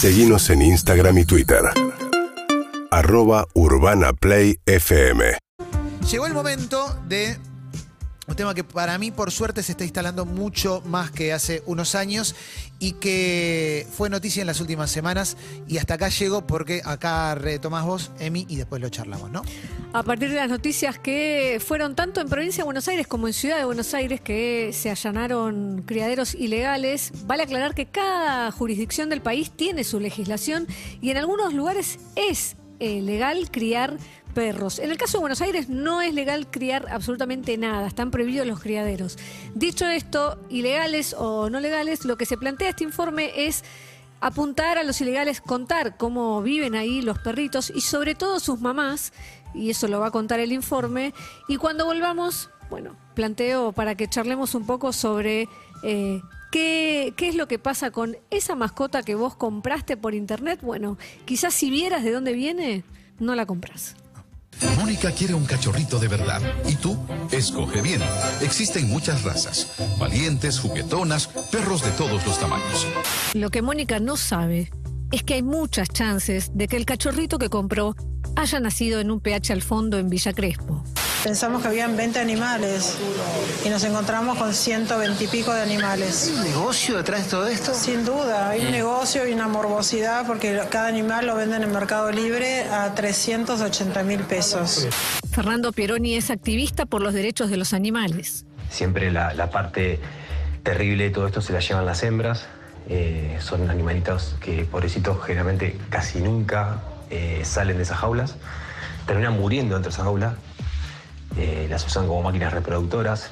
Seguimos en Instagram y Twitter. Arroba Urbana Play FM. Llegó el momento de un tema que para mí, por suerte, se está instalando mucho más que hace unos años y que fue noticia en las últimas semanas. Y hasta acá llego porque acá retomás vos, Emi, y después lo charlamos, ¿no? A partir de las noticias que fueron tanto en provincia de Buenos Aires como en Ciudad de Buenos Aires que se allanaron criaderos ilegales, vale aclarar que cada jurisdicción del país tiene su legislación y en algunos lugares es eh, legal criar En el caso de Buenos Aires no es legal criar absolutamente nada, están prohibidos los criaderos. Dicho esto, ilegales o no legales, lo que se plantea este informe es apuntar a los ilegales, contar cómo viven ahí los perritos y sobre todo sus mamás, y eso lo va a contar el informe. Y cuando volvamos, bueno, planteo para que charlemos un poco sobre... eh, ¿Qué, ¿Qué es lo que pasa con esa mascota que vos compraste por internet? Bueno, quizás si vieras de dónde viene, no la compras. Mónica quiere un cachorrito de verdad. ¿Y tú? Escoge bien. Existen muchas razas. Valientes, juguetonas, perros de todos los tamaños. Lo que Mónica no sabe es que hay muchas chances de que el cachorrito que compró haya nacido en un PH al fondo en Villa Crespo. Pensamos que habían 20 animales y nos encontramos con 120 y pico de animales. ¿Un negocio detrás de todo esto? Sin duda, hay un negocio y una morbosidad porque cada animal lo venden en Mercado Libre a 380 mil pesos. Fernando Pieroni es activista por los derechos de los animales. Siempre la, la parte terrible de todo esto se la llevan las hembras. Eh, son animalitos que, pobrecitos, generalmente casi nunca eh, salen de esas jaulas. Terminan muriendo dentro de esa jaula. Eh, las usan como máquinas reproductoras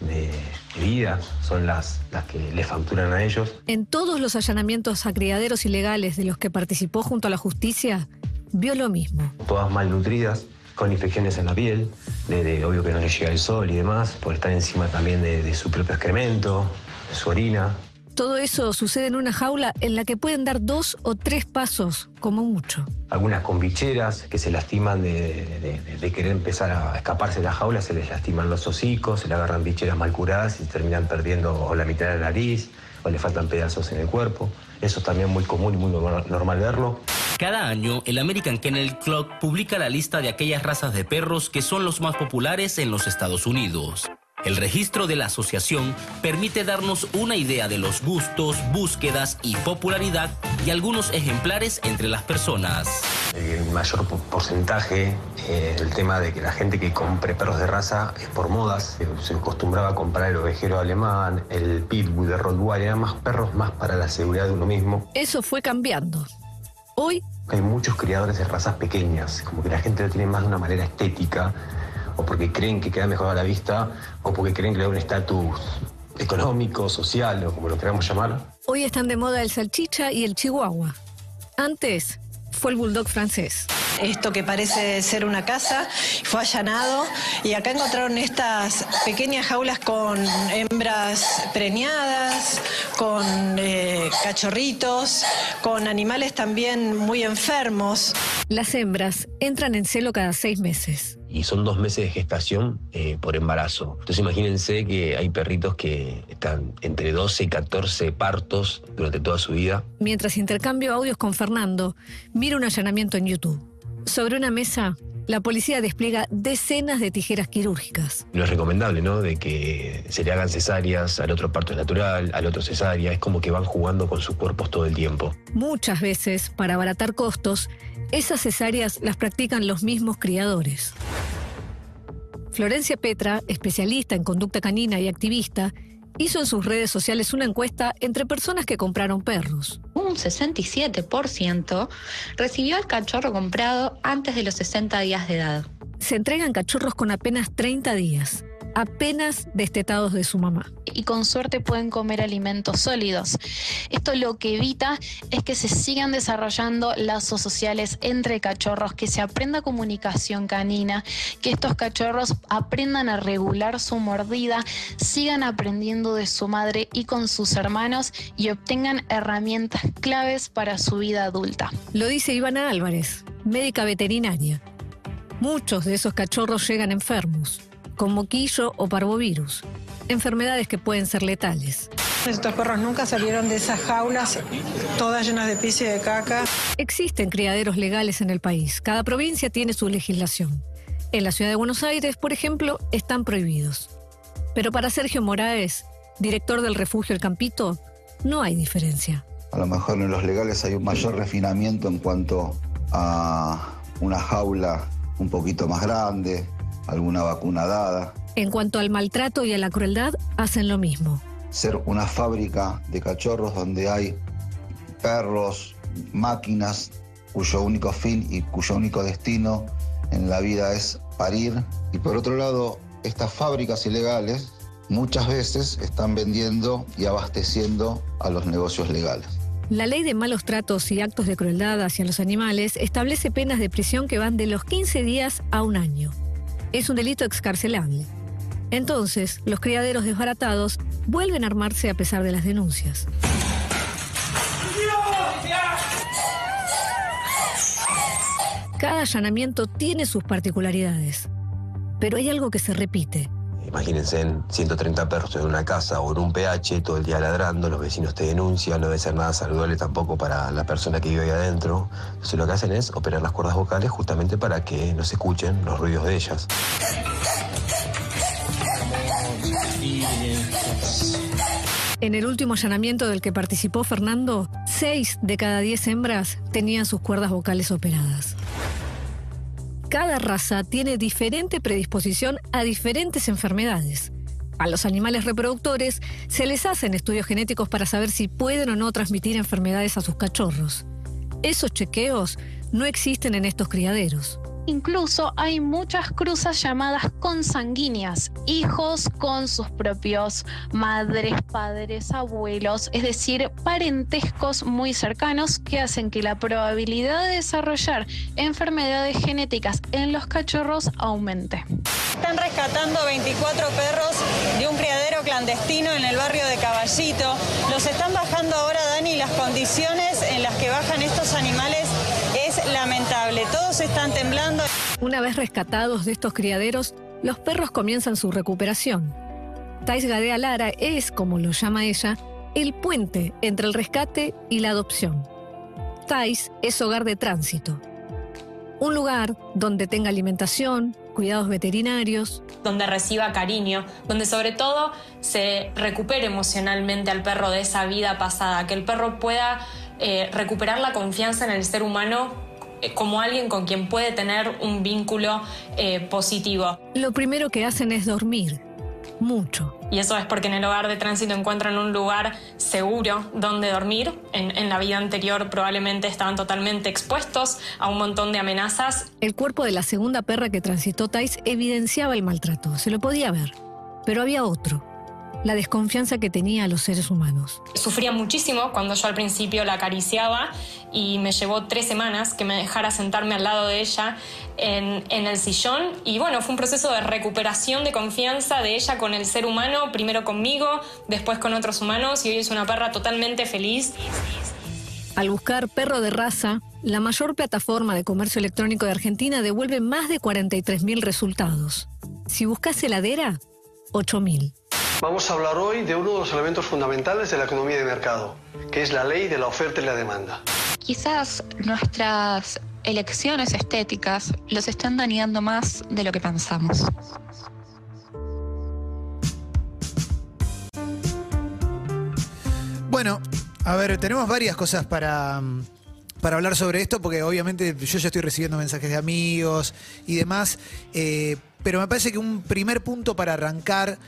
de, de vida. Son las, las que les facturan a ellos. En todos los allanamientos a criaderos ilegales de los que participó junto a la justicia, vio lo mismo. Todas malnutridas, con infecciones en la piel, de, de- obvio que no les llega el sol y demás, por estar encima también de, de su propio excremento, de su orina. Todo eso sucede en una jaula en la que pueden dar dos o tres pasos, como mucho. Algunas con bicheras que se lastiman de, de- de- de querer empezar a escaparse de la jaula, se les lastiman los hocicos, se le agarran bicheras mal curadas y terminan perdiendo o la mitad de la nariz o le faltan pedazos en el cuerpo. Eso es también muy común y muy normal- normal verlo. Cada año, el American Kennel Club publica la lista de aquellas razas de perros que son los más populares en los Estados Unidos. El registro de la asociación permite darnos una idea de los gustos, búsquedas y popularidad de algunos ejemplares entre las personas. El mayor po- porcentaje eh, del tema de que la gente que compre perros de raza es por modas. Se acostumbraba a comprar el ovejero alemán, el pitbull de Rottweiler, eran más perros más para la seguridad de uno mismo. Eso fue cambiando. Hoy Hay muchos criadores de razas pequeñas, como que la gente lo tiene más de una manera estética, o porque creen que queda mejor a la vista, o porque creen que le da un estatus económico, social, o como lo queramos llamar. Hoy están de moda el salchicha y el chihuahua. Antes fue el bulldog francés. Esto que parece ser una casa fue allanado y acá encontraron estas pequeñas jaulas con hembras preñadas, con eh, cachorritos, con animales también muy enfermos. Las hembras entran en celo cada seis meses. Y son dos meses de gestación eh, por embarazo. Entonces imagínense que hay perritos que están entre 12 y 14 partos durante toda su vida. Mientras intercambio audios con Fernando, miro un allanamiento en YouTube. Sobre una mesa, la policía despliega decenas de tijeras quirúrgicas. No es recomendable, ¿no? De que se le hagan cesáreas, al otro parto es natural, al otro cesárea. Es como que van jugando con sus cuerpos todo el tiempo. Muchas veces, para abaratar costos, esas cesáreas las practican los mismos criadores. Florencia Petra, especialista en conducta canina y activista, hizo en sus redes sociales una encuesta entre personas que compraron perros. un 67% recibió al cachorro comprado antes de los 60 días de edad. Se entregan cachorros con apenas 30 días, apenas destetados de su mamá. y con suerte pueden comer alimentos sólidos. Esto lo que evita es que se sigan desarrollando lazos sociales entre cachorros, que se aprenda comunicación canina, que estos cachorros aprendan a regular su mordida, sigan aprendiendo de su madre y con sus hermanos y obtengan herramientas claves para su vida adulta. Lo dice Ivana Álvarez, médica veterinaria. Muchos de esos cachorros llegan enfermos, con moquillo o parvovirus, enfermedades que pueden ser letales. Estos perros nunca salieron de esas jaulas, todas llenas de pis y de caca. Existen criaderos legales en el país. Cada provincia tiene su legislación. En la ciudad de Buenos Aires, por ejemplo, están prohibidos. Pero para Sergio Moraes, director del refugio El Campito, no hay diferencia. A lo mejor en los legales hay un mayor refinamiento en cuanto a una jaula un poquito más grande, alguna vacuna dada. En cuanto al maltrato y a la crueldad, hacen lo mismo. Ser una fábrica de cachorros donde hay perros, máquinas cuyo único fin y cuyo único destino en la vida es parir. Y por otro lado, estas fábricas ilegales muchas veces están vendiendo y abasteciendo a los negocios legales. La ley de malos tratos y actos de crueldad hacia los animales establece penas de prisión que van de los 15 días a un año. Es un delito excarcelable. Entonces, los criaderos desbaratados vuelven a armarse a pesar de las denuncias. Cada allanamiento tiene sus particularidades, pero hay algo que se repite. Imagínense en 130 perros en una casa o en un PH todo el día ladrando, los vecinos te denuncian, no debe ser nada saludable tampoco para la persona que vive ahí adentro. Entonces lo que hacen es operar las cuerdas vocales justamente para que no se escuchen los ruidos de ellas. En el último allanamiento del que participó Fernando, 6 de cada 10 hembras tenían sus cuerdas vocales operadas. Cada raza tiene diferente predisposición a diferentes enfermedades. A los animales reproductores se les hacen estudios genéticos para saber si pueden o no transmitir enfermedades a sus cachorros. Esos chequeos no existen en estos criaderos. Incluso hay muchas cruzas llamadas consanguíneas, hijos con sus propios madres, padres, abuelos, es decir, parentescos muy cercanos que hacen que la probabilidad de desarrollar enfermedades genéticas en los cachorros aumente. Están rescatando 24 perros de un criadero clandestino en el barrio de Caballito. Los están bajando ahora, Dani, las condiciones en las que bajan estos animales es lamentable. Todos están temblando. Una vez rescatados de estos criaderos, los perros comienzan su recuperación. Thais Gadea Lara es, como lo llama ella, el puente entre el rescate y la adopción. Thais es hogar de tránsito. Un lugar donde tenga alimentación, cuidados veterinarios. Donde reciba cariño, donde sobre todo se recupere emocionalmente al perro de esa vida pasada, que el perro pueda eh, recuperar la confianza en el ser humano eh, como alguien con quien puede tener un vínculo eh, positivo. Lo primero que hacen es dormir, mucho. Y eso es porque en el hogar de tránsito encuentran un lugar seguro donde dormir. En, en, la vida anterior probablemente estaban totalmente expuestos a un montón de amenazas. El cuerpo de la segunda perra que transitó Thais evidenciaba el maltrato, se lo podía ver. Pero había otro, la desconfianza que tenía a los seres humanos. Sufría muchísimo cuando yo al principio la acariciaba y me llevó tres semanas que me dejara sentarme al lado de ella en, en, el sillón y bueno, fue un proceso de recuperación de confianza de ella con el ser humano, primero conmigo, después con otros humanos y hoy es una perra totalmente feliz. Al buscar perro de raza, la mayor plataforma de comercio electrónico de Argentina devuelve más de 43.000 resultados. Si buscas heladera, 8.000. Vamos a hablar hoy de uno de los elementos fundamentales de la economía de mercado, que es la ley de la oferta y la demanda. Quizás nuestras elecciones estéticas los están dañando más de lo que pensamos. Bueno, a ver, tenemos varias cosas para, para hablar sobre esto, porque obviamente yo ya estoy recibiendo mensajes de amigos y demás, eh, pero me parece que un primer punto para arrancar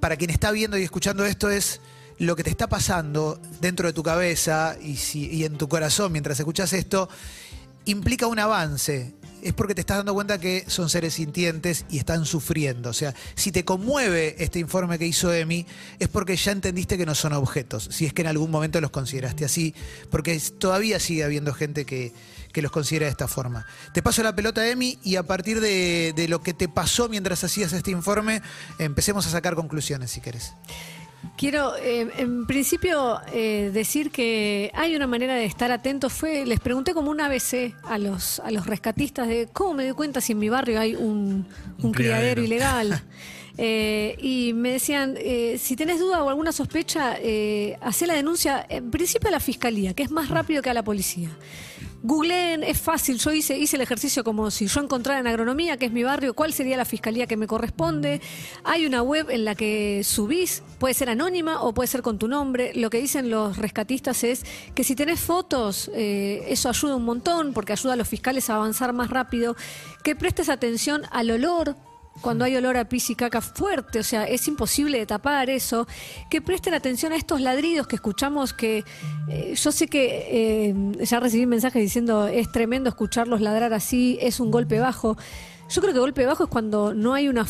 para quien está viendo y escuchando esto es lo que te está pasando dentro de tu cabeza y, en tu corazón mientras escuchas esto, implica un avance. Es porque te estás dando cuenta que son seres sintientes y están sufriendo. O sea, si te conmueve este informe que hizo Emi, es porque ya entendiste que no son objetos, si es que en algún momento los consideraste así, porque todavía sigue habiendo gente que, que los considera de esta forma. Te paso la pelota, Emi, y a partir de, de lo que te pasó mientras hacías este informe, empecemos a sacar conclusiones, si querés. Quiero, eh, en principio, eh, decir que hay una manera de estar atentos. Fue, les pregunté como un ABC a los, a los rescatistas de cómo me doy cuenta si en mi barrio hay un, un criadero ilegal. Eh, y me decían, eh, si tenés duda o alguna sospecha, eh, hacé la denuncia, en principio a la fiscalía, que es más rápido que a la policía. Googleen, es fácil. Yo hice, hice el ejercicio como si yo encontrara en agronomía, que es mi barrio, cuál sería la fiscalía que me corresponde. Hay una web en la que subís, puede ser anónima o puede ser con tu nombre. Lo que dicen los rescatistas es que si tenés fotos, eh, eso ayuda un montón porque ayuda a los fiscales a avanzar más rápido. Que prestes atención al olor cuando hay olor a pis y caca fuerte, o sea, es imposible de tapar eso. Que presten atención a estos ladridos que escuchamos, que eh, yo sé que eh, ya recibí mensajes diciendo es tremendo escucharlos ladrar así, es un golpe bajo. Yo creo que golpe bajo es cuando no hay una,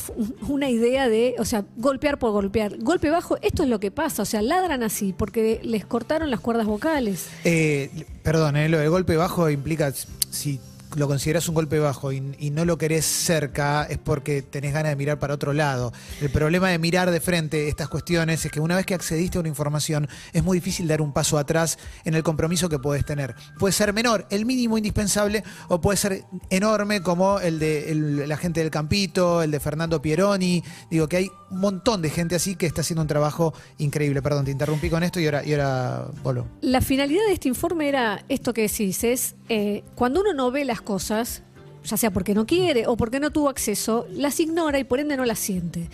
una idea de, o sea, golpear por golpear. Golpe bajo, esto es lo que pasa, o sea, ladran así porque les cortaron las cuerdas vocales. Eh, perdón, eh, lo golpe bajo implica, si lo consideras un golpe bajo y, no lo querés cerca, es porque tenés ganas de mirar para otro lado. El problema de mirar de frente estas cuestiones es que una vez que accediste a una información, es muy difícil dar un paso atrás en el compromiso que podés tener. Puede ser menor, el mínimo indispensable, o puede ser enorme como el de la gente del Campito, el de Fernando Pieroni. Digo que hay un montón de gente así que está haciendo un trabajo increíble. Perdón, te interrumpí con esto y ahora, y ahora. La finalidad de este informe era esto que decís, es eh, cuando uno no ve las cosas, ya sea porque no quiere o porque no tuvo acceso, las ignora y por ende no las siente.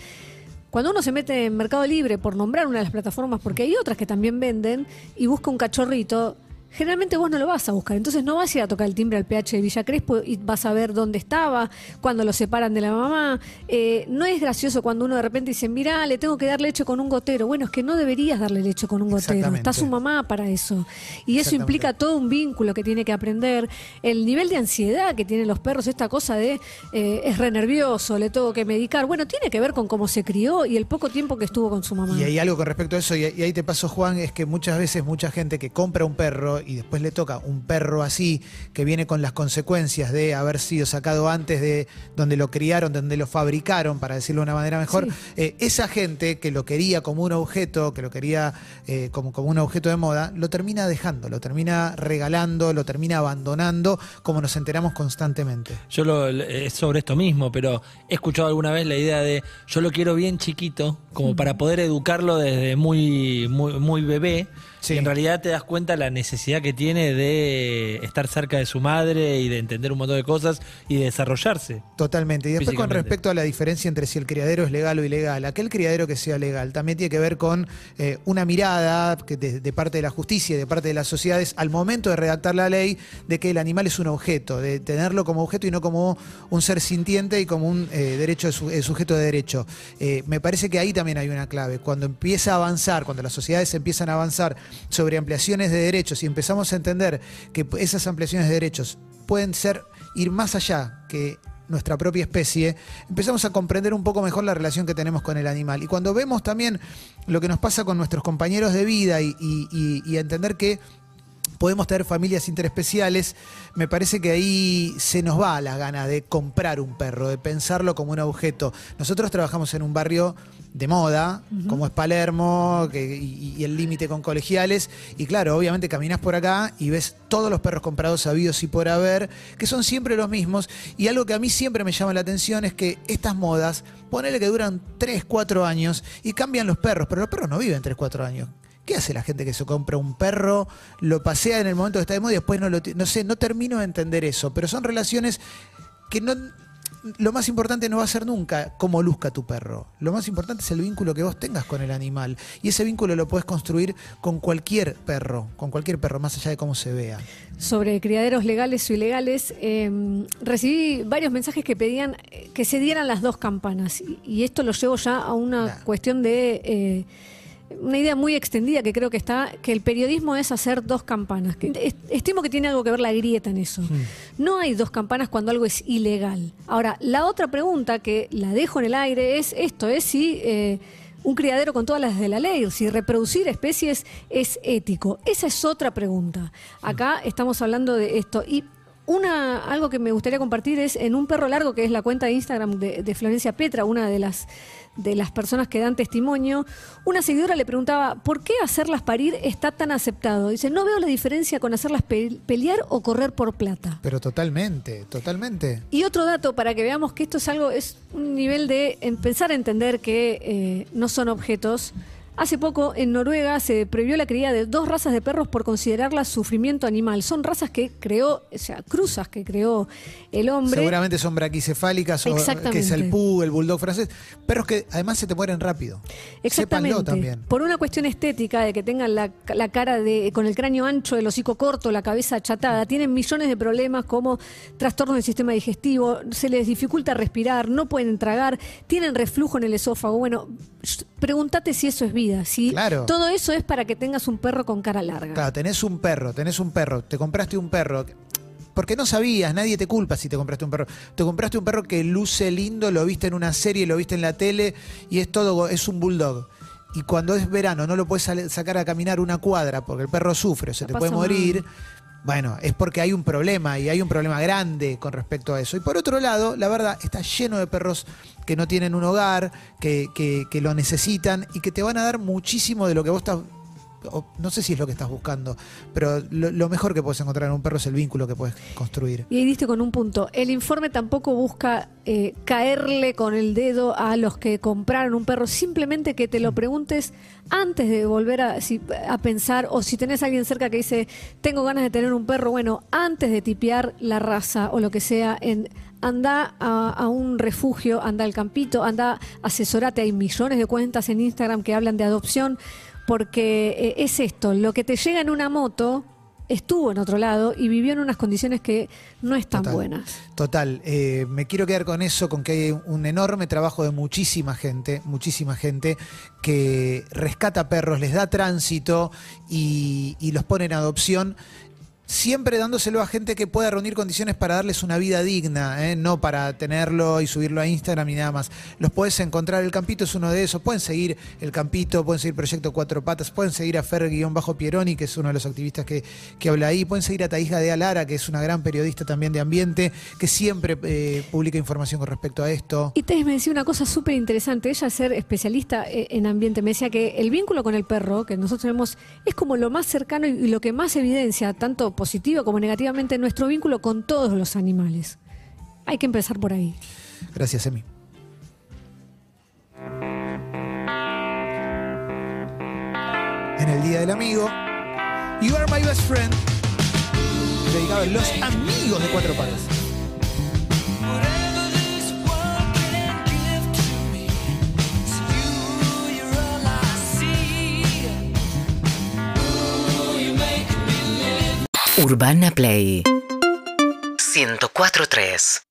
Cuando uno se mete en Mercado Libre, por nombrar una de las plataformas, porque hay otras que también venden, y busca un cachorrito, generalmente vos no lo vas a buscar. Entonces no vas a ir a tocar el timbre al PH de Villa Crespo y vas a ver dónde estaba, cuando lo separan de la mamá. Eh, no es gracioso cuando uno de repente dice, mirá, le tengo que dar leche con un gotero. Bueno, es que no deberías darle leche con un gotero. Está su mamá para eso. Y eso implica todo un vínculo que tiene que aprender. El nivel de ansiedad que tienen los perros, esta cosa de eh, es re nervioso, le tengo que medicar. Bueno, tiene que ver con cómo se crió y el poco tiempo que estuvo con su mamá. Y hay algo con respecto a eso, y y ahí te paso, Juan, es que muchas veces mucha gente que compra un perro y después le toca un perro así, que viene con las consecuencias de haber sido sacado antes de donde lo criaron, donde lo fabricaron, para decirlo de una manera mejor, eh, esa gente que lo quería como un objeto, que lo quería eh, como, como un objeto de moda, lo termina dejando, lo termina regalando, lo termina abandonando, como nos enteramos constantemente. Yo lo, es sobre esto mismo, pero he escuchado alguna vez la idea de yo lo quiero bien chiquito, como para poder educarlo desde muy, muy, muy bebé. Y en realidad te das cuenta la necesidad que tiene de estar cerca de su madre y de entender un montón de cosas y de desarrollarse. Totalmente. Y después con respecto a la diferencia entre si el criadero es legal o ilegal, aquel criadero que sea legal también tiene que ver con eh, una mirada que de, de parte de la justicia y de parte de las sociedades al momento de redactar la ley de que el animal es un objeto, de tenerlo como objeto y no como un ser sintiente y como un eh, derecho de su- eh, sujeto de derecho. Eh, me parece que ahí también hay una clave. Cuando empieza a avanzar, cuando las sociedades empiezan a avanzar sobre ampliaciones de derechos y empezamos a entender que esas ampliaciones de derechos pueden ser ir más allá que nuestra propia especie, empezamos a comprender un poco mejor la relación que tenemos con el animal. Y cuando vemos también lo que nos pasa con nuestros compañeros de vida y, y- y- entender que podemos tener familias interespeciales, me parece que ahí se nos va la gana de comprar un perro, de pensarlo como un objeto. Nosotros trabajamos en un barrio de moda, como es Palermo, que- y, y el límite con colegiales, y claro, obviamente caminas por acá y ves todos los perros comprados habidos y por haber, que son siempre los mismos, y algo que a mí siempre me llama la atención es que estas modas, ponele que duran 3, 4 años y cambian los perros, pero los perros no viven 3, 4 años. ¿Qué hace la gente que se compra un perro, lo pasea en el momento que está de moda y después no lo No sé, no termino de entender eso, pero son relaciones que no. Lo más importante no va a ser nunca cómo luzca tu perro. Lo más importante es el vínculo que vos tengas con el animal. Y ese vínculo lo puedes construir con cualquier perro, con cualquier perro, más allá de cómo se vea. sobre criaderos legales o ilegales, eh, recibí varios mensajes que pedían eh, que se dieran las dos campanas. Y, y esto lo llevo ya a una cuestión de eh, una idea muy extendida que creo que está, que el periodismo es hacer dos campanas. Estimo que tiene algo que ver la grieta en eso. No hay dos campanas cuando algo es ilegal. Ahora, la otra pregunta que la dejo en el aire es esto, es si eh, un criadero con todas las de la ley, si reproducir especies es ético. Esa es otra pregunta. Acá estamos hablando de esto. Y Una, algo que me gustaría compartir es en un perro largo, que es la cuenta de Instagram de, de Florencia Petra, una de las, de las personas que dan testimonio, una seguidora le preguntaba, ¿por qué hacerlas parir está tan aceptado? Dice, no veo la diferencia con hacerlas pe- pelear o correr por plata. Pero totalmente, totalmente. Y otro dato para que veamos que esto es algo, es un nivel de empezar a entender que eh, no son objetos. Hace poco en Noruega se prohibió la cría de dos razas de perros por considerarlas sufrimiento animal. Son razas que creó, o sea, cruzas que creó el hombre. Seguramente son braquicefálicas, o, que es el pug, el bulldog francés. Perros que además se te mueren rápido. Exactamente. Sépanlo también. Por una cuestión estética de que tengan la, la cara de con el cráneo ancho, el hocico corto, la cabeza achatada, tienen millones de problemas como trastornos del sistema digestivo, se les dificulta respirar, no pueden tragar, tienen reflujo en el esófago. Bueno, pregúntate si eso es vida. Si Claro. todo eso es para que tengas un perro con cara larga. Claro, tenés un perro, tenés un perro, te compraste un perro. Porque no sabías, nadie te culpa si te compraste un perro. Te compraste un perro que luce lindo, lo viste en una serie, lo viste en la tele y es todo, es un bulldog. Y cuando es verano no lo puedes sacar a caminar una cuadra porque el perro sufre o se te puede mal. Bueno, es porque hay un problema y hay un problema grande con respecto a eso. Y por otro lado, la verdad, está lleno de perros que no tienen un hogar, que, que- que lo necesitan y que te van a dar muchísimo de lo que vos estás no sé si es lo que estás buscando, pero lo, lo mejor que puedes encontrar en un perro es el vínculo que puedes construir. Y ahí diste con un punto. El informe tampoco busca eh, caerle con el dedo a los que compraron un perro, simplemente que te lo preguntes antes de volver a, si- a pensar, o si tenés a alguien cerca que dice, tengo ganas de tener un perro, bueno, antes de tipear la raza o lo que sea, en, anda a, a un refugio, anda al campito, anda, asesorate, hay millones de cuentas en Instagram que hablan de adopción, porque eh, es esto, lo que te llega en una moto estuvo en otro lado y vivió en unas condiciones que no están Total. buenas. Total, eh, me quiero quedar con eso, con que hay un enorme trabajo de muchísima gente, muchísima gente que rescata perros, les da tránsito y, y los pone en adopción. Siempre dándoselo a gente que pueda reunir condiciones para darles una vida digna, ¿eh? no para tenerlo y subirlo a Instagram y nada más. Los puedes encontrar, el Campito es uno de esos. Pueden seguir el Campito, pueden seguir Proyecto Cuatro Patas, pueden seguir a Fer-Pieroni, que es uno de los activistas que, que habla ahí. Pueden seguir a Taisga de Alara, que es una gran periodista también de ambiente, que siempre eh, publica información con respecto a esto. Y Tess me decía una cosa súper interesante. Ella, ser especialista eh, en ambiente, me decía que el vínculo con el perro que nosotros tenemos es como lo más cercano y lo que más evidencia, tanto positivo como negativamente, nuestro vínculo con todos los animales. Hay que empezar por ahí. Gracias, Emi. En el Día del Amigo, You Are My Best Friend, dedicado a los amigos de Cuatro Patas. Urbana Play. 104.3